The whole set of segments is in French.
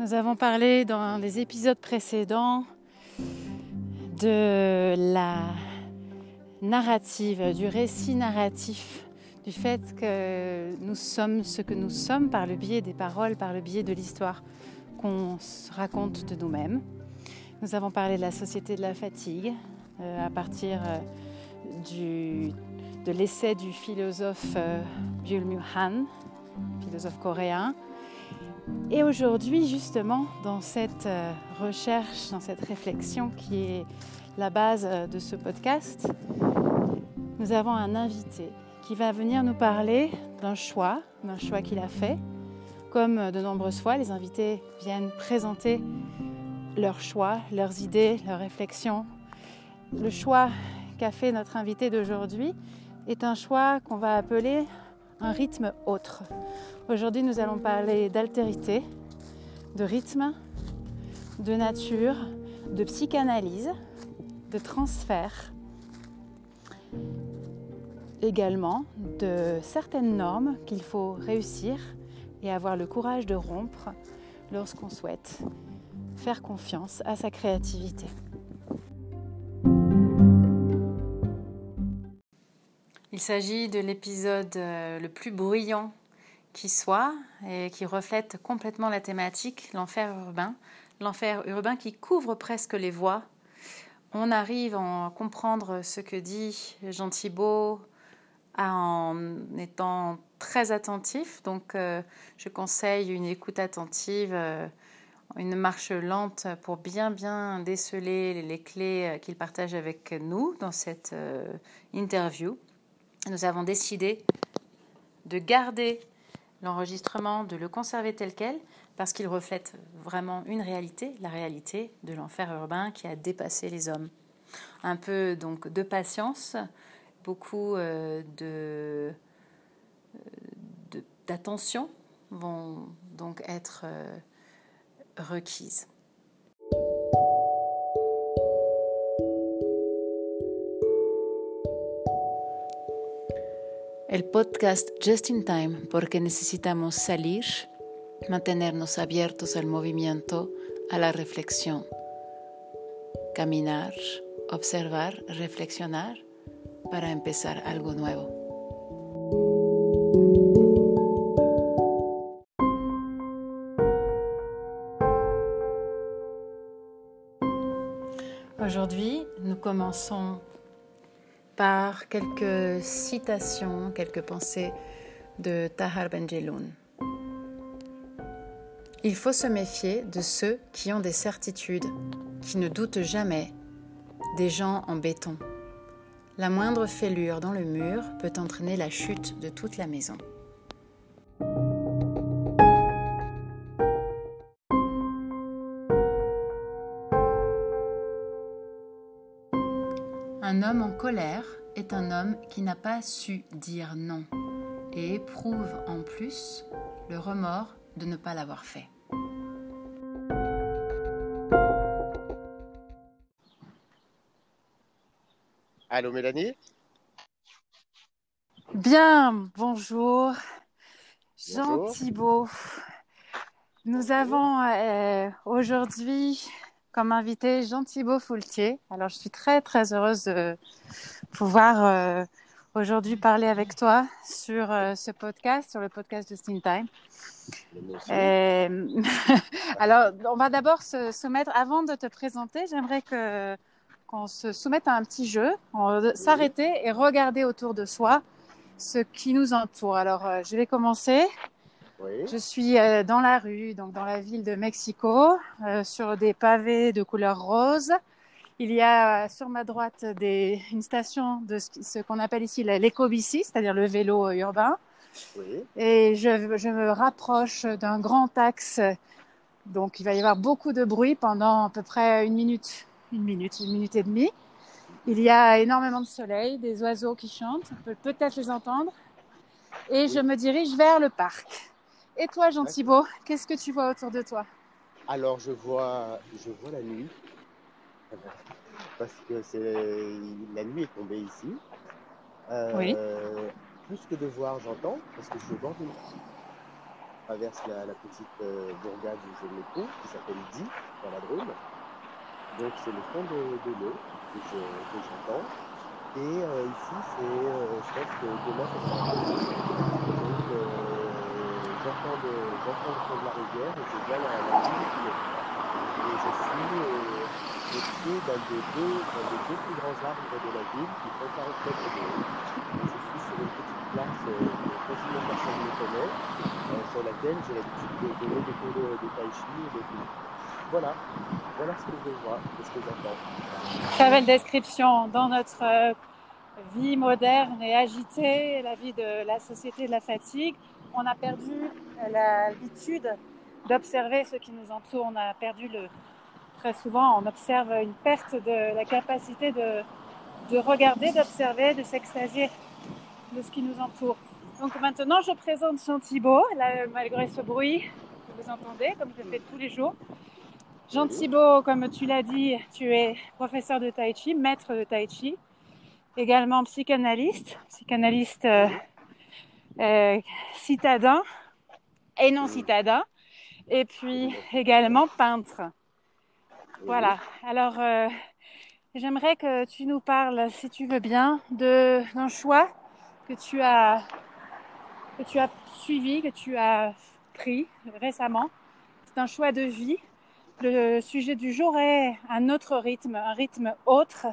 Nous avons parlé dans les épisodes précédents de la narrative, du récit narratif, du fait que nous sommes ce que nous sommes par le biais des paroles, par le biais de l'histoire qu'on raconte de nous-mêmes. Nous avons parlé de la société de la fatigue euh, à partir euh, de l'essai du philosophe euh, Byul Han, philosophe coréen. Et aujourd'hui, justement, dans cette euh, recherche, dans cette réflexion qui est la base euh, de ce podcast, nous avons un invité qui va venir nous parler d'un choix, d'un choix qu'il a fait. Comme de nombreuses fois, les invités viennent présenter leurs choix, leurs idées, leurs réflexions. Le choix qu'a fait notre invité d'aujourd'hui est un choix qu'on va appeler un rythme autre. Aujourd'hui, nous allons parler d'altérité, de rythme, de nature, de psychanalyse, de transfert, également de certaines normes qu'il faut réussir et avoir le courage de rompre lorsqu'on souhaite faire confiance à sa créativité. Il s'agit de l'épisode euh, le plus bruyant qui soit et qui reflète complètement la thématique, l'enfer urbain. L'enfer urbain qui couvre presque les voies. On arrive à comprendre ce que dit Jean Thibault en étant très attentif. Donc, euh, je conseille une écoute attentive, euh, une marche lente pour bien, bien déceler les clés qu'il partage avec nous dans cette interview nous avons décidé de garder l'enregistrement, de le conserver tel quel, parce qu'il reflète vraiment une réalité, la réalité de l'enfer urbain qui a dépassé les hommes. Un peu donc de patience, beaucoup euh, d'attention vont donc être euh, requises. El podcast Just in Time porque necesitamos salir, mantenernos abiertos al movimiento, a la reflexión. Caminar, observar, reflexionar para empezar algo nuevo. Aujourd'hui, nous commençons par quelques citations, quelques pensées de Tahar Benjeloun. Il faut se méfier de ceux qui ont des certitudes, qui ne doutent jamais, des gens en béton. La moindre fêlure dans le mur peut entraîner la chute de toute la maison. Homme en colère est un homme qui n'a pas su dire non et éprouve en plus le remords de ne pas l'avoir fait. Allô Mélanie? Bien, bonjour. Jean Thibault. Nous avons euh, aujourd'hui comme invité Jean Thibault Foultier. Alors, je suis très, très heureuse de pouvoir euh, aujourd'hui parler avec toi sur euh, ce podcast, sur le podcast Just in Time. alors, on va d'abord se soumettre, avant de te présenter, j'aimerais que qu'on se soumette à un petit jeu, s'arrêter et regarder autour de soi ce qui nous entoure. Alors, euh, je vais commencer. Je suis euh, dans la rue, donc dans la ville de Mexico, euh, sur des pavés de couleur rose. Il y a euh, sur ma droite des, une station de ce, qu'on appelle ici l'éco-bici, c'est-à-dire le vélo urbain. Oui. Et je, je, me rapproche d'un grand axe. Donc il va y avoir beaucoup de bruit pendant à peu près une minute, une minute, une minute et demie. Il y a énormément de soleil, des oiseaux qui chantent, on peut peut-être les entendre. Et je me dirige vers le parc. Et toi, Jean Thibault, qu'est-ce que tu vois autour de toi? Alors, je vois, je vois la nuit. Parce que la nuit est tombée ici. Euh, oui. Plus que de voir, j'entends, parce que je suis au bord traverse la, petite euh, bourgade où je me trouve, qui s'appelle Di, dans la Drôme. Donc c'est le fond de, l'eau que, j'entends. Et euh, ici, c'est, je pense que demain, j'entends, le, j'entends le fond de la rivière et je vois la, la ville qui est. Et je suis au pied d'un des, deux, des plus grands arbres de la ville qui font 40 mètres de haut. je suis sur une petite place que quasiment personne ne connaît, sur laquelle j'ai l'habitude de donner des cours de, de tai chi et de tout. Voilà, voilà ce que je vois et ce que j'entends. Très belle description. Dans notre euh, vie moderne et agitée, la vie de la société de la fatigue, on a perdu l'habitude d'observer ce qui nous entoure. On a perdu le, très souvent, on observe une perte de la capacité de, de regarder, d'observer, de s'extasier de ce qui nous entoure. Donc maintenant, je présente Jean Thibault, malgré ce bruit que vous entendez, comme je le fais tous les jours. Jean Thibault, comme tu l'as dit, tu es professeur de Tai Chi, maître de Tai Chi, également psychanalyste, psychanalyste euh, citadin et non citadin, et puis également peintre. Voilà. Alors, euh, j'aimerais que tu nous parles, si tu veux bien, d'un choix que tu as que tu as suivi, que tu as pris récemment. C'est un choix de vie. Le sujet du jour est un autre rythme, un rythme autre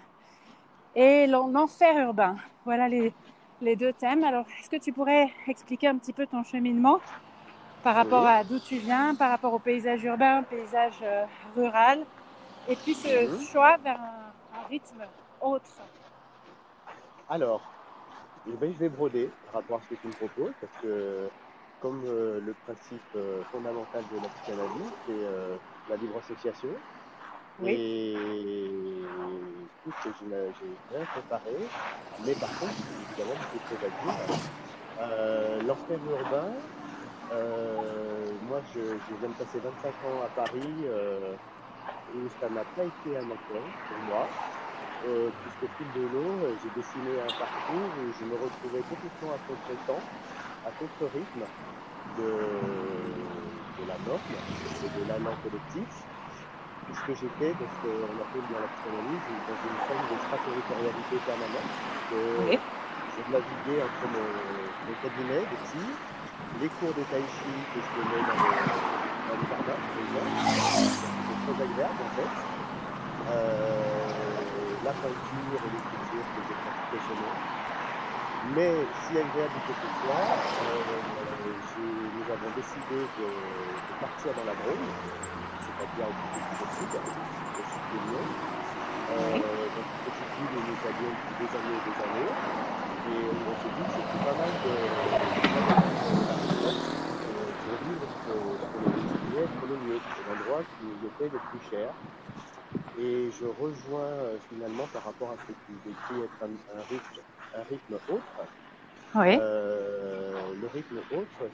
et l'enfer urbain. Voilà les, les deux thèmes. Alors, est-ce que tu pourrais expliquer un petit peu ton cheminement par rapport à d'où tu viens, par rapport au paysage urbain, paysage euh, rural, et puis ce mhm. choix vers un, un rythme autre? Alors, eh ben, je vais broder par rapport à ce que tu me proposes, parce que comme euh, le principe euh, fondamental de la psychanalyse, c'est la libre association. Oui. Et ce que j'ai bien préparé, mais par contre, évidemment, beaucoup de choses à dire. Urbain, moi je, viens de passer 25 ans à Paris, et ça n'a pas été un accueil pour moi. Euh, puisqu'au fil de l'eau, euh, j'ai dessiné un parcours où je me retrouvais complètement à contre-temps, à contre-rythme de, de, la norme et de l'allant collectif, puisque j'étais, dans ce qu'on appelle dans la psychanalyse, dans une forme de extraterritorialité permanente. Que oui. Je naviguais entre mon, mon cabinet de psy, les cours de tai chi que je donnais dans le, dans le jardin, c'est très agréable en fait. Euh, la peinture et l'écriture que j'ai pratiqué chez moi. Mais si agréable que ce soit, euh, nous avons décidé de, de, partir dans la Drôme, c'est-à-dire au plus possible, au sud de Lyon. Euh, donc petite ville où nous allions depuis des années et des années. Et on s'est dit que c'était pas mal de, de, de vivre pour le pour le mieux. C'est l'endroit qui nous était le plus cher. Et je rejoins finalement par rapport à ce que tu décris être un, rythme, un rythme autre. Oui. Euh, le rythme autre,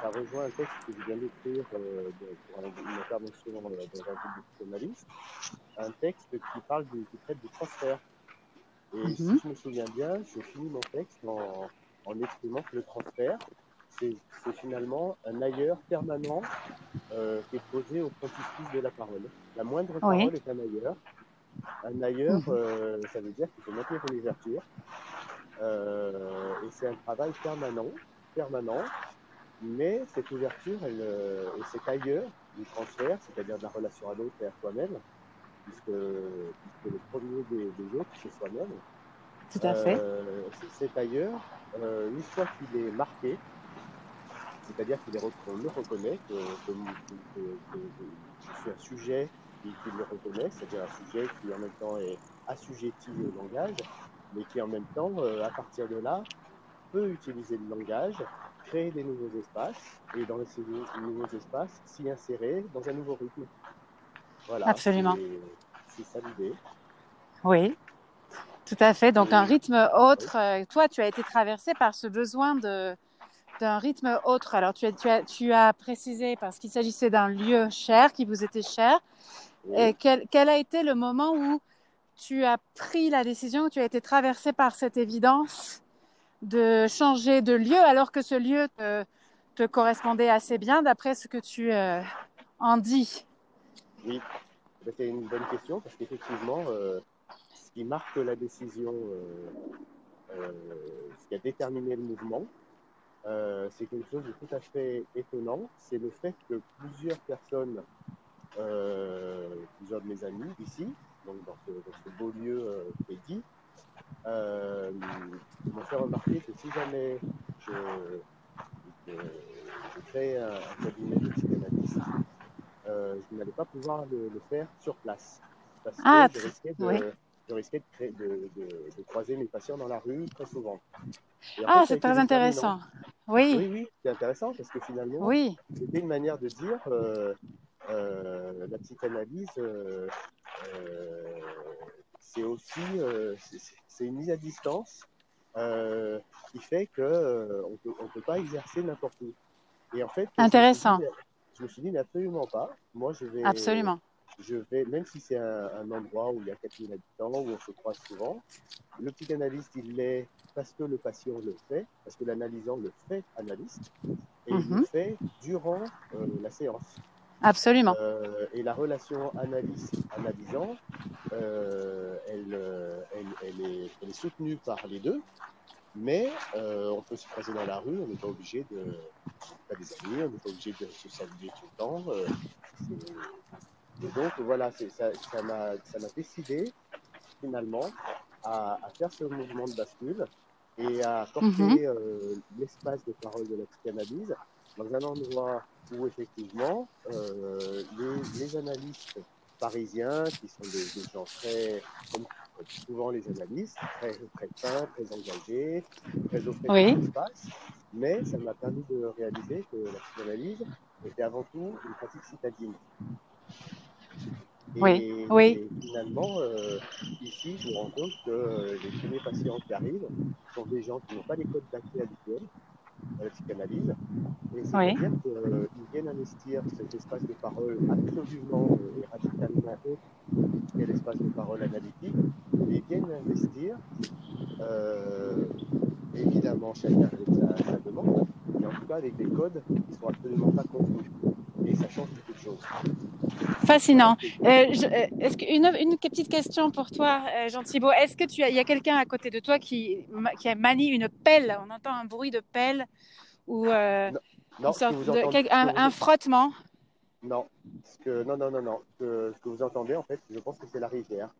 ça rejoint un texte que je viens d'écrire euh, pour une intervention dans, un groupe de journalistes, un texte qui parle du, qui traite du transfert. Et mm-hmm. si je me souviens bien, je finis mon texte en, en exprimant que le transfert, c'est finalement un ailleurs permanent euh, qui est posé au frontispice de la parole. La moindre parole est un ailleurs. Un ailleurs, mhm. euh, ça veut dire qu'il faut maintenir une ouverture. Euh, et c'est un travail permanent, permanent. Mais cette ouverture, elle, et cet ailleurs du transfert, c'est-à-dire de la relation à l'autre et à soi-même, puisque, puisque, le premier des, des autres, c'est soi-même. Tout à fait. cet ailleurs, une fois qu'il est marqué, c'est-à-dire qu'il le reconnaît, que, je suis un sujet qui, le reconnaît, c'est-à-dire un sujet qui en même temps est assujetti au langage, mais qui en même temps, euh, à partir de là, peut utiliser le langage, créer des nouveaux espaces, et dans ces nouveaux espaces, s'y insérer dans un nouveau rythme. Voilà. Absolument. C'est ça l'idée. Oui, tout à fait. Donc un rythme autre. Euh, toi, tu as été traversé par ce besoin de d'un rythme autre. Alors, tu as, tu as, tu as précisé parce qu'il s'agissait d'un lieu cher qui vous était cher. Et quel, quel, a été le moment où tu as pris la décision, tu as été traversé par cette évidence de changer de lieu alors que ce lieu te, te correspondait assez bien d'après ce que tu euh, en dis. Oui, ben, c'est une bonne question parce qu'effectivement, euh, ce qui marque la décision, euh, ce qui a déterminé le mouvement, c'est quelque chose de tout à fait étonnant. C'est le fait que plusieurs personnes, plusieurs de mes amis ici, donc dans ce, beau lieu qui dit, m'ont fait remarquer que si jamais je, je, crée un, cabinet de psychanalyste, euh, je n'allais pas pouvoir le, faire sur place. Parce que ah, je risquais, de, je risquais de, de, de, croiser mes patients dans la rue très souvent. ah, c'est très intéressant. Oui, oui, oui c'est intéressant parce que finalement, oui. c'était une manière de dire euh, euh, la psychanalyse, euh, euh c'est aussi c'est une mise à distance euh, qui fait qu'on euh, ne peut, on peut pas exercer n'importe où. Et en fait, intéressant. Je me suis dit, absolument pas. Moi, je vais. Absolument. Je vais, même si c'est un, endroit où il y a 4000 habitants, où on se croise souvent, le psychanalyste, il l'est parce que le patient le fait, parce que l'analysant le fait analyste, et il le mhm. fait durant euh, la séance. Absolument. Euh, et la relation analyste-analysant, euh, elle, euh, elle, elle, est, elle, est, soutenue par les deux, mais euh, on peut se croiser dans la rue, on n'est pas obligé de faire des amis, on n'est pas obligé de se saluer tout le temps. Euh, et donc voilà, ça, ça m'a décidé finalement à, à, faire ce mouvement de bascule et à porter mm -hmm. l'espace de parole de la psychanalyse dans un endroit où effectivement euh, les, les, analystes parisiens, qui sont des, des, gens très, comme souvent les analystes, très, très fins, très engagés, très au fait oui. de l'espace, mais ça m'a permis de réaliser que la psychanalyse était avant tout une pratique citadine. Et, oui, oui. Et finalement, euh, ici, je me rends compte que euh, les premiers patients qui arrivent sont des gens qui n'ont pas les codes d'accès habituels, à la psychanalyse. Et c'est-à-dire oui. qu'ils euh, viennent investir cet espace de parole absolument euh, et radicalement autre qu'est l'espace de parole analytique, et viennent investir, euh, évidemment chacun avec sa, sa, demande, mais en tout cas avec des codes qui ne sont absolument pas contenus. Et ça change beaucoup de choses. Fascinant. Euh, je, euh, une, une, petite question pour toi, euh, Jean Thibault. Est-ce que tu as, il y a quelqu'un à côté de toi qui, qui manie une pelle? On entend un bruit de pelle ou euh, non, non, sorte de, quel, un, un, frottement? Non, ce que, non, non, non, non. Ce que, ce que, vous entendez, en fait, je pense que c'est la rivière.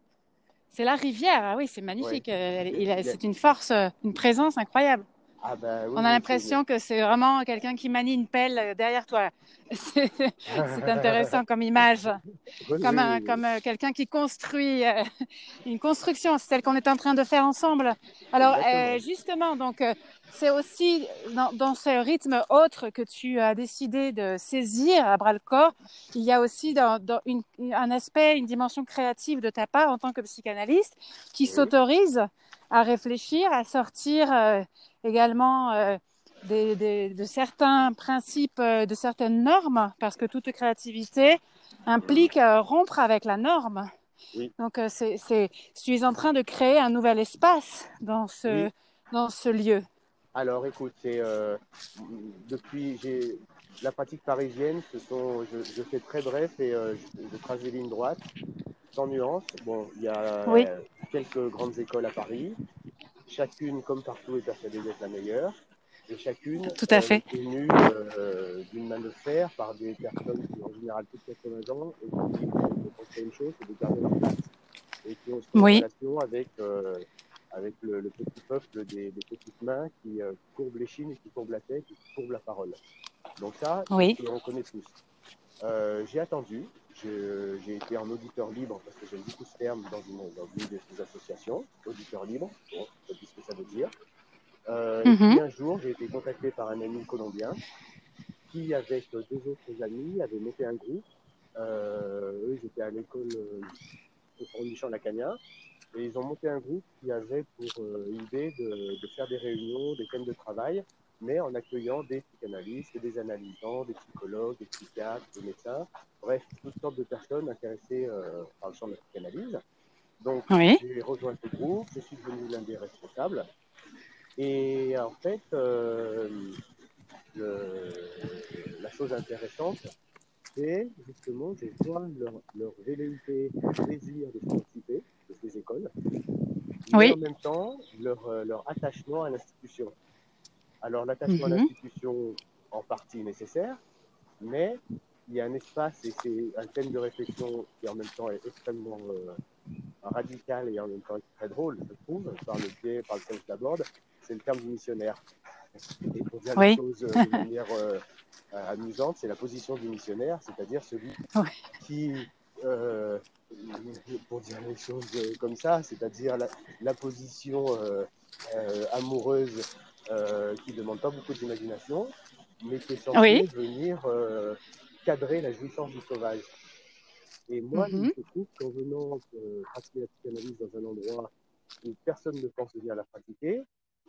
C'est la rivière. Ah oui, c'est magnifique. Ouais. C'est une force, une présence incroyable. Ah ben, oui, on a l'impression que c'est vraiment quelqu'un qui manie une pelle derrière toi. C'est intéressant comme image, oui, comme, oui, comme euh, quelqu'un qui construit euh, une construction, c'est celle qu'on est en train de faire ensemble. Alors euh, justement, donc c'est aussi dans, dans, ce rythme autre que tu as décidé de saisir à bras le corps. Il y a aussi dans, dans une, un aspect, une dimension créative de ta part en tant que psychanalyste qui s'autorise à réfléchir, à sortir euh, également euh, des, des, de certains principes, euh, de certaines normes, parce que toute créativité implique euh, rompre avec la norme. Oui. Donc, euh, c'est, je suis en train de créer un nouvel espace dans ce, oui. dans ce lieu. Alors, écoute, c'est depuis la pratique parisienne, ce sont, je, je fais très bref et je, je trace des lignes droites sans nuance. Bon, il y a oui. quelques grandes écoles à Paris. Chacune, comme partout, est persuadée d'être la meilleure. Et chacune Tout à fait. est tenue euh, d'une main de fer par des personnes qui ont en général plus de 80 ans et qui pensent une chose, c'est de garder leur place. Et qui ont une oui. relation avec, euh, avec le, le, petit peuple des, des petites mains qui euh, courbent les chines qui courbent la tête qui courbent la parole. Donc ça, oui. on reconnaît tous. Euh, j'ai attendu, j'ai été en auditeur libre parce que j'aime beaucoup ce terme dans une, dans une de ces associations, auditeur libre, bon, je sais ce que ça veut dire. Euh, mm -hmm. Et puis un jour, j'ai été contacté par un ami colombien qui, avec deux autres amis, avait monté un groupe. Euh, eux, ils étaient à l'école euh, au Michel Lacagna. Et ils ont monté un groupe qui avait pour euh, idée de, de faire des réunions, des thèmes de travail mais en accueillant des psychanalystes, des analysants, des psychologues, des psychiatres, des médecins, bref, toutes sortes de personnes intéressées euh, par le champ de la psychanalyse. Donc, oui. j'ai rejoint ce groupe, je suis devenu l'un des responsables. Et en fait, euh, le, chose intéressante, c'est justement, je vois leur, leur velléité, leur désir de participer de ces écoles, mais en même temps, leur, euh, leur attachement à l'institution. Alors, l'attachement à Mhm. l'institution, en partie nécessaire, mais il y a un espace et c'est un thème de réflexion qui en même temps est extrêmement euh, radical et en même temps très drôle, je trouve, par le biais, par lequel je l'aborde, c'est le terme du missionnaire. Et pour dire Oui. les choses euh, de manière euh, euh, amusante, c'est la position du missionnaire, c'est-à-dire celui qui, euh, pour dire les choses comme ça, c'est-à-dire la, la position euh, euh, amoureuse euh, qui ne demande pas beaucoup d'imagination, mais qui est censée Oui. venir euh, cadrer la jouissance du sauvage. Et moi, Mhm. je trouve qu'en venant euh, pratiquer la psychanalyse dans un endroit où personne ne pense venir la pratiquer,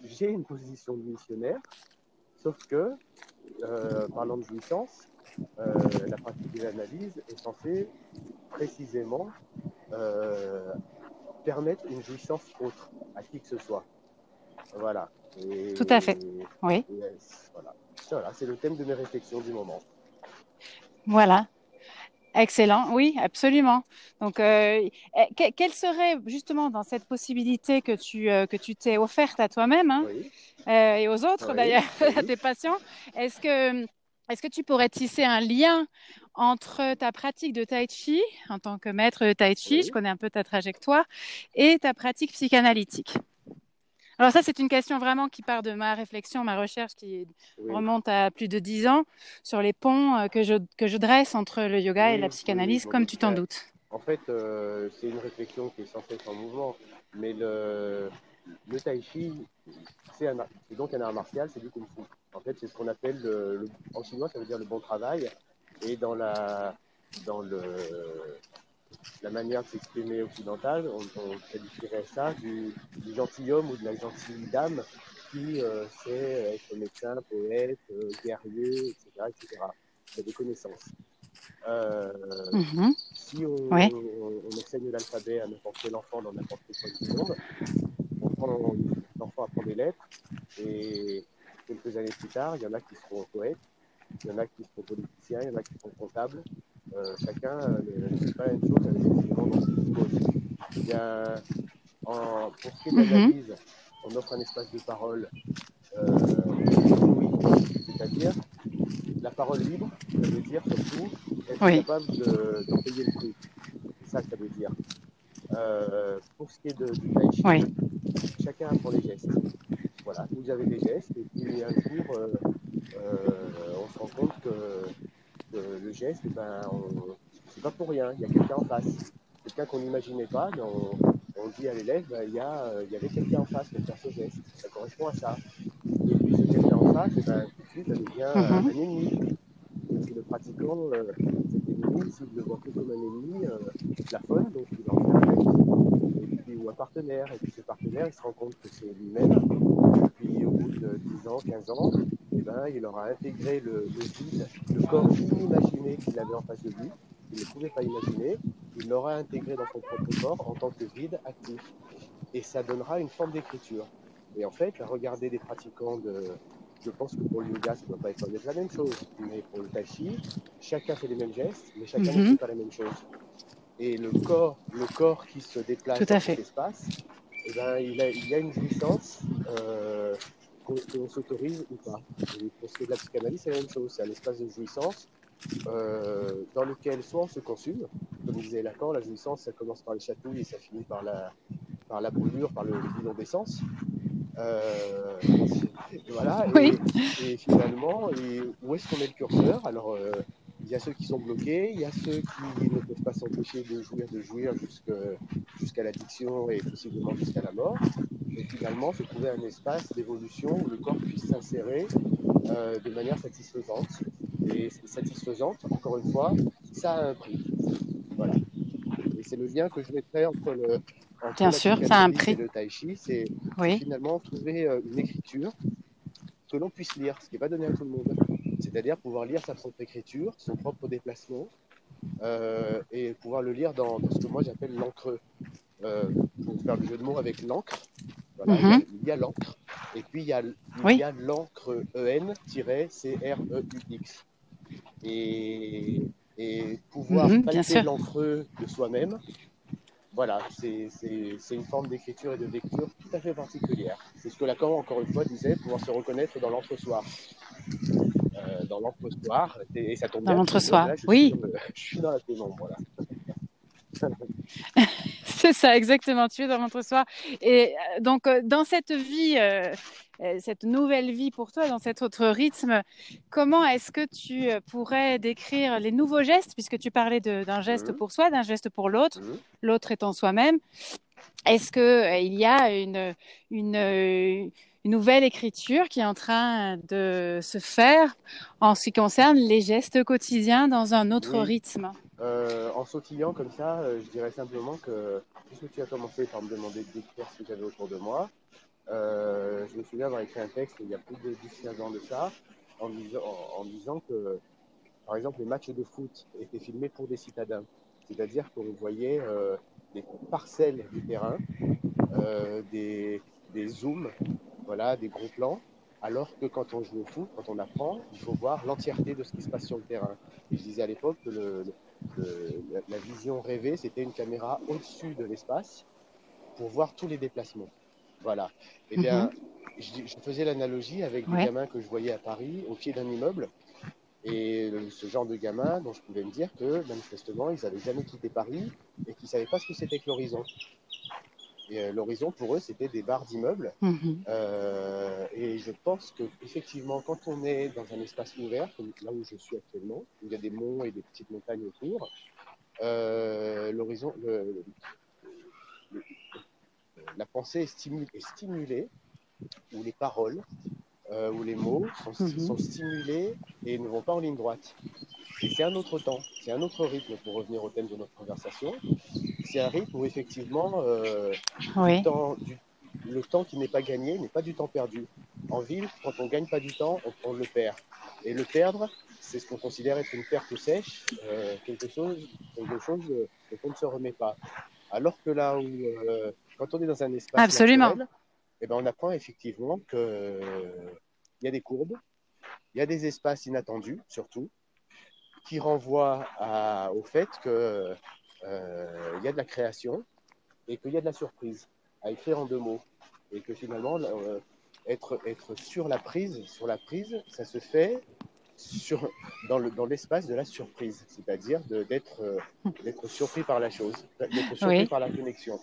j'ai une position de missionnaire, sauf que, euh, parlant de jouissance, la pratique de l'analyse est censée précisément permettre une jouissance autre à qui que ce soit. Voilà. Et- Tout à fait. Oui. et, voilà, voilà c'est le thème de mes réflexions du moment. Voilà. Excellent, oui, absolument. Donc, euh, eh, que- quelle serait justement dans cette possibilité que tu, euh, que tu t'es offerte à toi-même hein, Oui. euh, et aux autres Oui, d'ailleurs, oui. à tes patients, est-ce que, est-ce que tu pourrais tisser un lien entre ta pratique de tai chi en tant que maître de tai chi, je connais un peu ta trajectoire, et ta pratique psychanalytique? Alors ça, c'est une question vraiment qui part de ma réflexion, ma recherche qui Oui. remonte à plus de dix ans sur les ponts euh, que je, que je dresse entre le yoga et la psychanalyse, comme tu t'en doutes. En fait, euh, c'est une réflexion qui est sans cesse en mouvement, mais le, le tai chi, c'est donc un art martial, c'est du kung fu. En fait, c'est ce qu'on appelle, le, le- en chinois, ça veut dire le bon travail, et dans la, dans le, la manière de s'exprimer occidentale, on, on qualifierait ça du, du gentilhomme ou de la gentille dame qui euh, sait être médecin, poète, euh, guerrier, etc., etc. Il y a des connaissances. Euh, Mhm. si on, Oui. on- on enseigne l'alphabet à n'importe quel enfant dans n'importe quel coin du monde, on prend, l'enfant apprend des lettres et quelques années plus tard, il y en a qui seront poètes, il y en a qui seront politiciens, il y en a qui seront comptables. Euh, chacun euh, ne pas même chose avec les éléments dont il dispose. Eh bien, en, pour ce qui est de Mhm. l'analyse, on offre un espace de parole euh, oui, c'est-à-dire la parole libre, ça veut dire surtout être Oui. capable de- d'en payer le prix. C'est ça que ça veut dire. Euh, pour ce qui est de, du tai chi, Oui. chacun apprend les gestes. Voilà, vous avez des gestes, et puis un jour, euh, euh, on se rend compte que, le geste, eh ben, c'est pas pour rien, il y a quelqu'un en face. Quelqu'un qu'on n'imaginait pas, mais on, on dit à l'élève, ben, il y, a, euh, il y avait quelqu'un en face pour faire ce geste. Ça correspond à ça. Et puis ce quelqu'un en face, eh ben, tout de suite, ça devient euh, Mhm. un ennemi. Et le pratiquant, euh, cet ennemi, s'il le voit que comme un ennemi, il plafonne, donc il en fait un. Et puis, ou un partenaire. Et puis ce partenaire, il se rend compte que c'est lui-même. Et puis au bout de 10 ans, 15 ans, ben, il aura intégré le, le vide, le corps inimaginé qu'il avait en face de lui, qu'il ne pouvait pas imaginer. Il l'aura intégré dans son propre corps en tant que vide actif. Et ça donnera une forme d'écriture. Et en fait, regarder des pratiquants de. Je pense que pour le yoga, ça ne doit pas être la même chose. Mais pour le tai chi, chacun fait les mêmes gestes, mais chacun ne Mhm. fait pas la même chose. Et le corps, le corps qui se déplace Tout à dans fait. cet espace, eh ben, il, a, il y a une jouissance euh, qu'on s'autorise ou pas. Et pour ce qui est de la psychanalyse, c'est la même chose. C'est un espace de jouissance euh, dans lequel soit on se consume, comme disait Lacan, la jouissance, ça commence par les chatouilles et ça finit par la, par la brûlure, par le, bilan d'essence. Euh, voilà, Oui. et, et finalement, et où est-ce qu'on met le curseur? Alors, euh, il y a ceux qui sont bloqués, il y a ceux qui ne peuvent pas s'empêcher de jouir, de jouir jusqu'à l'addiction et possiblement jusqu'à la mort. Et finalement, se trouver un espace d'évolution où le corps puisse s'insérer euh, de manière satisfaisante. Et satisfaisante, encore une fois, ça a un prix. Voilà. Et c'est le lien que je mettrais entre le entre Bien sûr, ça a un prix. et le tai chi, c'est Oui. finalement trouver euh, une écriture que l'on puisse lire, ce qui n'est pas donné à tout le monde. C'est-à-dire pouvoir lire sa propre écriture, son propre déplacement, euh, et pouvoir le lire dans, dans ce que moi j'appelle l'encre. Euh, pour faire le jeu de mots avec l'encre, voilà, il y a- Mhm. il y a l'encre, et puis il y a, Oui. l'encre E EN-CREUX. et, et pouvoir Mhm, bien palper sûr. l'encre de soi-même. Voilà, c'est une forme d'écriture et de lecture tout à fait particulière. C'est ce que Lacan, encore une fois, disait, pouvoir se reconnaître dans l'entre-soi. Euh, dans l'entre-soir, et, et ça tombe Dans bien. que l'entre-soi, oui. Suis dans je suis dans la pénombre, voilà. C'est ça, exactement. Tu es dans l'entre-soi. Et euh, donc, euh, dans cette vie, euh, cette nouvelle vie pour toi, dans cet autre rythme, comment est-ce que tu pourrais décrire les nouveaux gestes, puisque tu parlais de- d'un geste Mhm. pour soi, d'un geste pour l'autre, Mhm. l'autre étant soi-même Est-ce qu'il y a une, une, une nouvelle écriture qui est en train de se faire en ce qui concerne les gestes quotidiens dans un autre Oui. rythme? Euh, en sautillant comme ça, euh, je dirais simplement que, puisque tu as commencé par me demander de décrire ce que j'avais autour de moi, euh, je me souviens avoir écrit un texte il y a plus de 10-15 ans de ça, en disant, en, disant que, par exemple, les matchs de foot étaient filmés pour des citadins. C'est-à-dire qu'on voyait des parcelles du terrain, des, des zooms, voilà, des gros plans, alors que quand on joue au foot, quand on apprend, il faut voir l'entièreté de ce qui se passe sur le terrain. Et je disais à l'époque que le- le- la, vision rêvée, c'était une caméra au-dessus de l'espace pour voir tous les déplacements. Voilà. Eh bien, je, je faisais l'analogie avec des Ouais. gamins que je voyais à Paris, au pied d'un immeuble. Et ce genre de gamins dont je pouvais me dire que, manifestement, ils n'avaient jamais quitté Paris et qu'ils ne savaient pas ce que c'était que l'horizon. Et euh, l'horizon, pour eux, c'était des barres d'immeubles Mhm. euh, et je pense que effectivement, quand on est dans un espace ouvert, comme là où je suis actuellement, où il y a des monts et des petites montagnes autour, euh, l'horizon, le- le- la pensée est, stimu- est stimulée, ou les paroles, euh, ou les mots sont, Mhm. sont stimulés et ne vont pas en ligne droite. Et c'est un autre temps, c'est un autre rythme pour revenir au thème de notre conversation. C'est un rythme où effectivement euh, Oui. du temps, du- le temps qui n'est pas gagné n'est pas du temps perdu. En ville, quand on gagne pas du temps, on, on le perd. Et le perdre, c'est ce qu'on considère être une perte sèche, euh, quelque chose, quelque chose euh, dont on ne se remet pas. Alors que là où, euh, quand on est dans un espace Absolument. naturel, eh ben, on apprend effectivement que euh, y a des courbes, il y a des espaces inattendus, surtout, qui renvoient à- au fait que euh, y a de la création et qu'il y a de la surprise à écrire en deux mots. Et que finalement, euh, être, être sur la prise, sur la prise, ça se fait sur, dans, le, dans l'espace de la surprise, c'est-à-dire de- d'être euh, d'être surpris par la chose, d'être surpris Oui. par la connexion.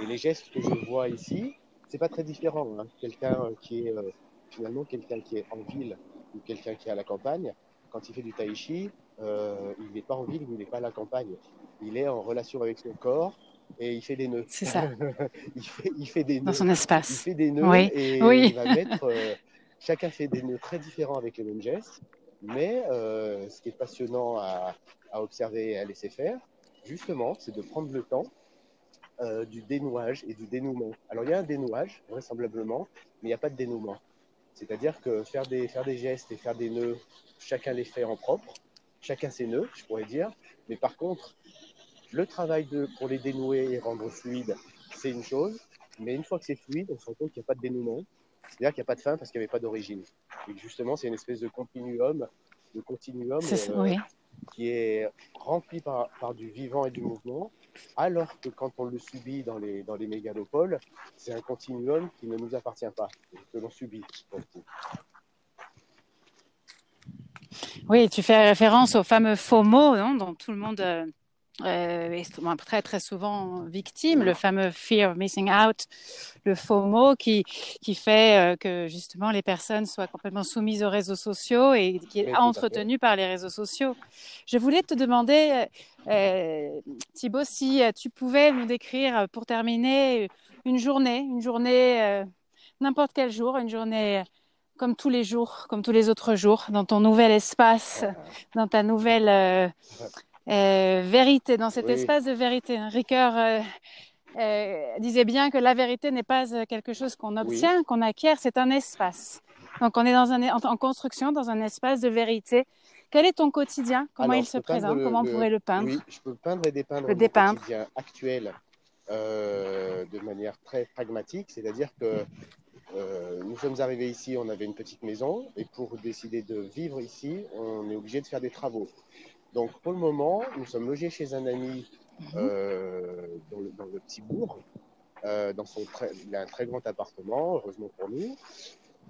Et les gestes que je vois ici, c'est pas très différent. hein. Quelqu'un euh, qui est euh, finalement quelqu'un qui est en ville ou quelqu'un qui est à la campagne, quand il fait du tai chi, euh, il n'est pas en ville ou il n'est pas à la campagne. Il est en relation avec son corps et il fait des nœuds. C'est ça, il, fait, il fait des dans nœuds. son Il espace. fait des nœuds Oui, et oui. il va mettre. euh, chacun fait des nœuds très différents avec les mêmes gestes, mais euh, ce qui est passionnant à, à observer et à laisser faire, justement, c'est de prendre le temps euh, du dénouage et du dénouement. Alors il y a un dénouage, vraisemblablement, mais il n'y a pas de dénouement. C'est-à-dire que faire des, faire des gestes et faire des nœuds, chacun les fait en propre, chacun ses nœuds, je pourrais dire. Mais par contre, le travail de, pour les dénouer et rendre fluide, c'est une chose. Mais une fois que c'est fluide, on se rend compte qu'il n'y a pas de dénouement. C'est-à-dire qu'il n'y a pas de fin parce qu'il n'y avait pas d'origine. Et justement, c'est une espèce de continuum, de continuum euh, oui. qui est rempli par, par du vivant et du mouvement, alors que quand on le subit dans les, mégalopoles, c'est un continuum qui ne nous appartient pas, que l'on subit. Oui, tu fais référence au fameux FOMO non, dont tout le monde euh, souvent- très très souvent victime, le fameux fear of missing out, le FOMO qui qui fait euh, que justement les personnes soient complètement soumises aux réseaux sociaux et qui est entretenu par les réseaux sociaux. Je voulais te demander, euh, Thibaut, si euh, tu pouvais nous décrire pour terminer une journée, une journée n'importe quel jour, une journée comme tous les jours, comme tous les autres jours, dans ton nouvel espace, Voilà. dans ta nouvelle vérité, dans cet Oui. espace de vérité. Ricoeur euh, euh, disait bien que la vérité n'est pas euh, quelque chose qu'on obtient, qu'on acquiert, c'est un espace. Donc on est dans un, en, en construction, dans un espace de vérité. Quel est ton quotidien? Comment Alors, il se présente? le- Comment on pourrait le peindre? Oui, je peux peindre et dépeindre Le mon dépeindre. quotidien actuel euh, de manière très pragmatique, c'est-à-dire que euh, nous sommes arrivés ici, on avait une petite maison, et pour décider de vivre ici, on est obligé de faire des travaux. Donc pour le moment, nous sommes logés chez un ami Mhm. euh, dans, le, dans le petit bourg. Euh, dans son très, il a un très grand appartement, heureusement pour nous.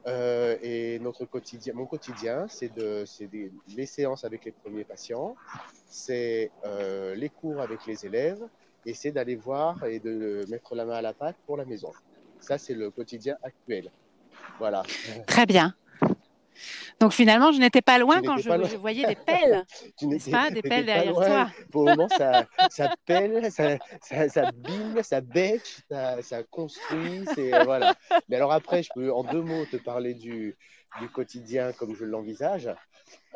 Euh, et notre quotidien, mon quotidien, c'est de, des, les séances avec les premiers patients, c'est les cours avec les élèves, et c'est d'aller voir et de mettre la main à la pâte pour la maison. Ça, c'est le quotidien actuel. Voilà. Très bien. Donc finalement, je n'étais pas loin Tu quand je, pas loin. je voyais des pelles, Tu n'étais- pas Des pelles derrière loin. toi. Pour le moment, ça, ça pèle, ça, ça, ça bêche, ça, ça construit. Euh, voilà. Mais alors après, je peux en deux mots te parler du, du quotidien comme je l'envisage.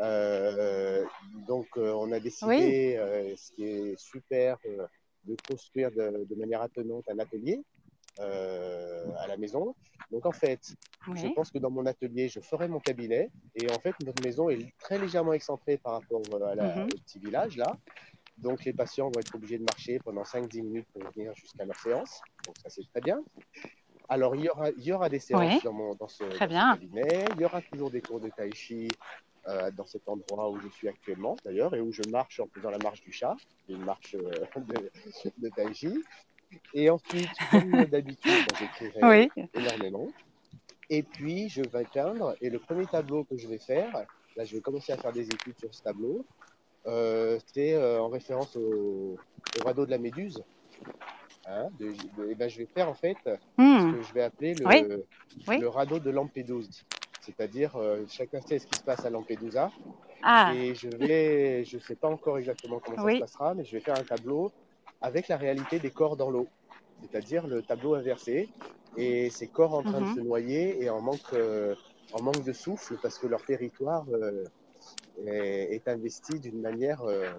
Euh, donc, euh, on a décidé, euh, ce qui est super, de construire de, de manière attenante un atelier à la maison. Donc, en fait, je pense que dans mon atelier, je ferai mon cabinet. Et en fait, notre maison est très légèrement excentrée par rapport euh, à la- Mhm. au petit village là. Donc, les patients vont être obligés de marcher pendant 5-10 minutes pour venir jusqu'à leur séance. Donc, ça, c'est très bien. Alors, il y aura, il y aura des séances Ouais. dans, mon, dans ce, Très dans ce bien. cabinet. Il y aura toujours des cours de tai chi euh, dans cet endroit où je suis actuellement, d'ailleurs, et où je marche en faisant la marche du chat, une marche euh, de, de tai chi. Et ensuite, comme d'habitude, j'écrirai Oui. énormément. Et puis, je vais peindre. Et le premier tableau que je vais faire, là, je vais commencer à faire des études sur ce tableau. Euh, c'est euh, en référence au, au radeau de la Méduse. Hein, de- de- et ben, je vais faire en fait ce Hmm. que je vais appeler le, Oui. Oui. le radeau de Lampedusa. C'est-à-dire, euh, chacun sait ce qui se passe à Lampedusa. Ah, Et je vais, je sais pas encore exactement comment ça se passera, mais je vais faire un tableau avec la réalité des corps dans l'eau. C'est-à-dire le tableau inversé et ces corps en train Mhm. de se noyer et en manque, euh, en manque de souffle parce que leur territoire euh, est, est investi d'une manière euh,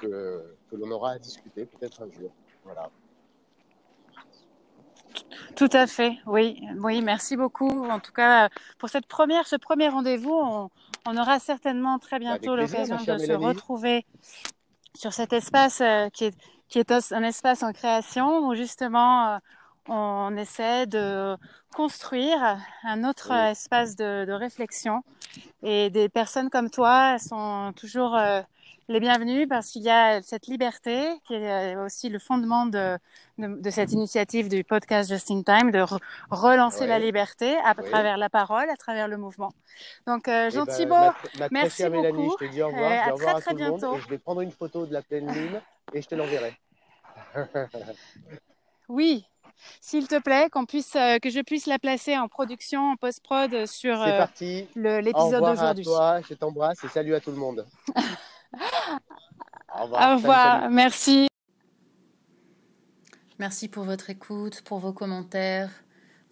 que, que l'on aura à discuter peut-être un jour. Voilà. tout à fait. Oui, oui. Merci beaucoup. En tout cas, pour cette première, ce premier rendez-vous, on, on aura certainement très bientôt l'occasion de se Mélanie. retrouver sur cet espace euh, qui est qui est un espace en création où justement euh, on essaie de construire un autre espace de, de réflexion. Et des personnes comme toi sont toujours euh, les bienvenues parce qu'il y a cette liberté qui est euh, aussi le fondement de, de, de cette initiative du podcast Just in Time de re- relancer la liberté à travers la parole, à travers le mouvement. Donc euh, Eh Jean ben, Thibault, ma, tr- ma très merci chère Mélanie, beaucoup. je te dis au revoir, Euh, je à vais au revoir très, à très monde bientôt. et je vais prendre une photo de la pleine lune et je te l'enverrai. Oui, s'il te plaît, qu'on puisse, euh, que je puisse la placer en production, en post-prod sur euh, l'épisode d'aujourd'hui. je t'embrasse et salut à tout le monde. Au revoir. Au Salut, revoir, salut. merci. Merci pour votre écoute, pour vos commentaires,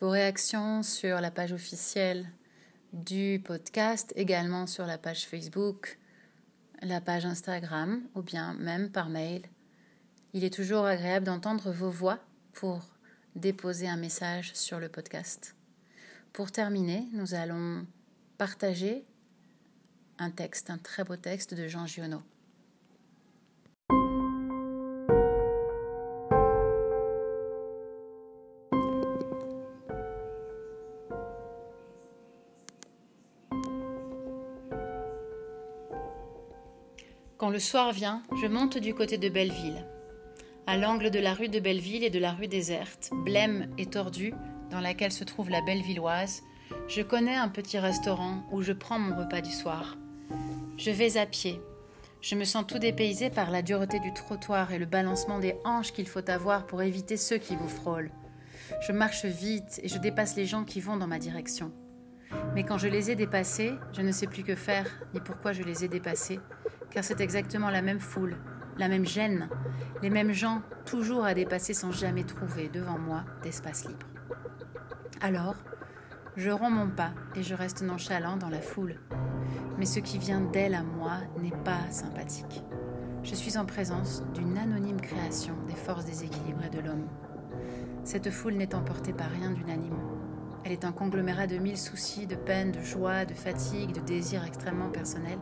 vos réactions sur la page officielle du podcast, également sur la page Facebook, la page Instagram ou bien même par mail. Il est toujours agréable d'entendre vos voix pour déposer un message sur le podcast. Pour terminer, nous allons partager un texte, un très beau texte de Jean Giono. Quand le soir vient, je monte du côté de Belleville. À l'angle de la rue de Belleville et de la rue déserte, blême et tordue, dans laquelle se trouve la Bellevilloise, je connais un petit restaurant où je prends mon repas du soir. Je vais à pied. Je me sens tout dépaysé par la dureté du trottoir et le balancement des hanches qu'il faut avoir pour éviter ceux qui vous frôlent. Je marche vite et je dépasse les gens qui vont dans ma direction. Mais quand je les ai dépassés, je ne sais plus que faire ni pourquoi je les ai dépassés, car c'est exactement la même foule, la même gêne, les mêmes gens toujours à dépasser sans jamais trouver devant moi d'espace libre. Alors, je romps mon pas et je reste nonchalant dans la foule. Mais ce qui vient d'elle à moi n'est pas sympathique. Je suis en présence d'une anonyme création des forces déséquilibrées de l'homme. Cette foule n'est emportée par rien d'unanime. Elle est un conglomérat de mille soucis, de peines, de joie, de fatigue, de désirs extrêmement personnels.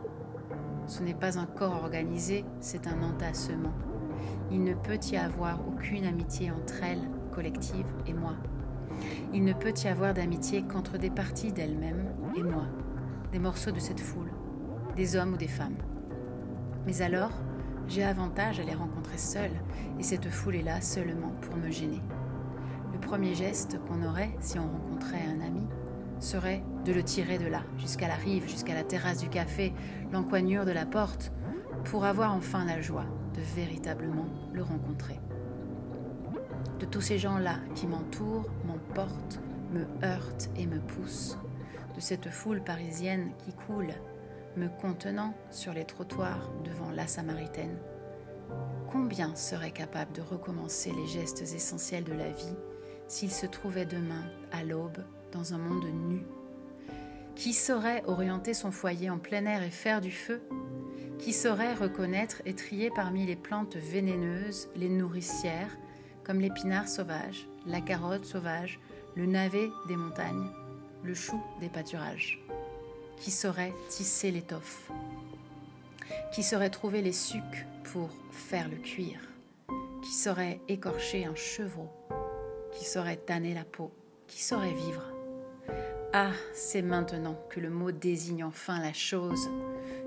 Ce n'est pas un corps organisé, c'est un entassement. Il ne peut y avoir aucune amitié entre elle, collective, et moi. Il ne peut y avoir d'amitié qu'entre des parties d'elle-même et moi, des morceaux de cette foule, des hommes ou des femmes. Mais alors, j'ai avantage à les rencontrer seuls, et cette foule est là seulement pour me gêner. Le premier geste qu'on aurait si on rencontrait un ami serait de le tirer de là, jusqu'à la rive, jusqu'à la terrasse du café, l'encoignure de la porte, pour avoir enfin la joie de véritablement le rencontrer. De tous ces gens-là qui m'entourent, m'emportent, me heurtent et me poussent, de cette foule parisienne qui coule, me contenant sur les trottoirs devant la Samaritaine, combien seraient capables de recommencer les gestes essentiels de la vie s'ils se trouvaient demain, à l'aube, dans un monde nu? Qui saurait orienter son foyer en plein air et faire du feu? Qui saurait reconnaître et trier parmi les plantes vénéneuses les nourricières, comme l'épinard sauvage, la carotte sauvage, le navet des montagnes, le chou des pâturages Qui saurait tisser l'étoffe? Qui saurait trouver les sucs pour faire le cuir? Qui saurait écorcher un chevreau? Qui saurait tanner la peau? Qui saurait vivre? Ah, c'est maintenant que le mot désigne enfin la chose.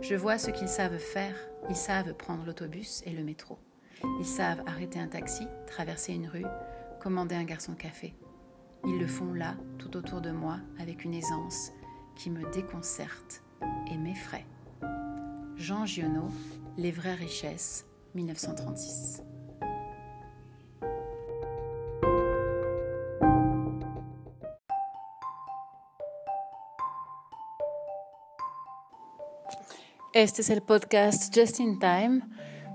Je vois ce qu'ils savent faire. Ils savent prendre l'autobus et le métro. Ils savent arrêter un taxi, traverser une rue, commander un garçon café. Ils le font là, tout autour de moi, avec une aisance qui me déconcerte et m'effraie. Jean Giono, Les vraies richesses, 1936. Este es el podcast Just in Time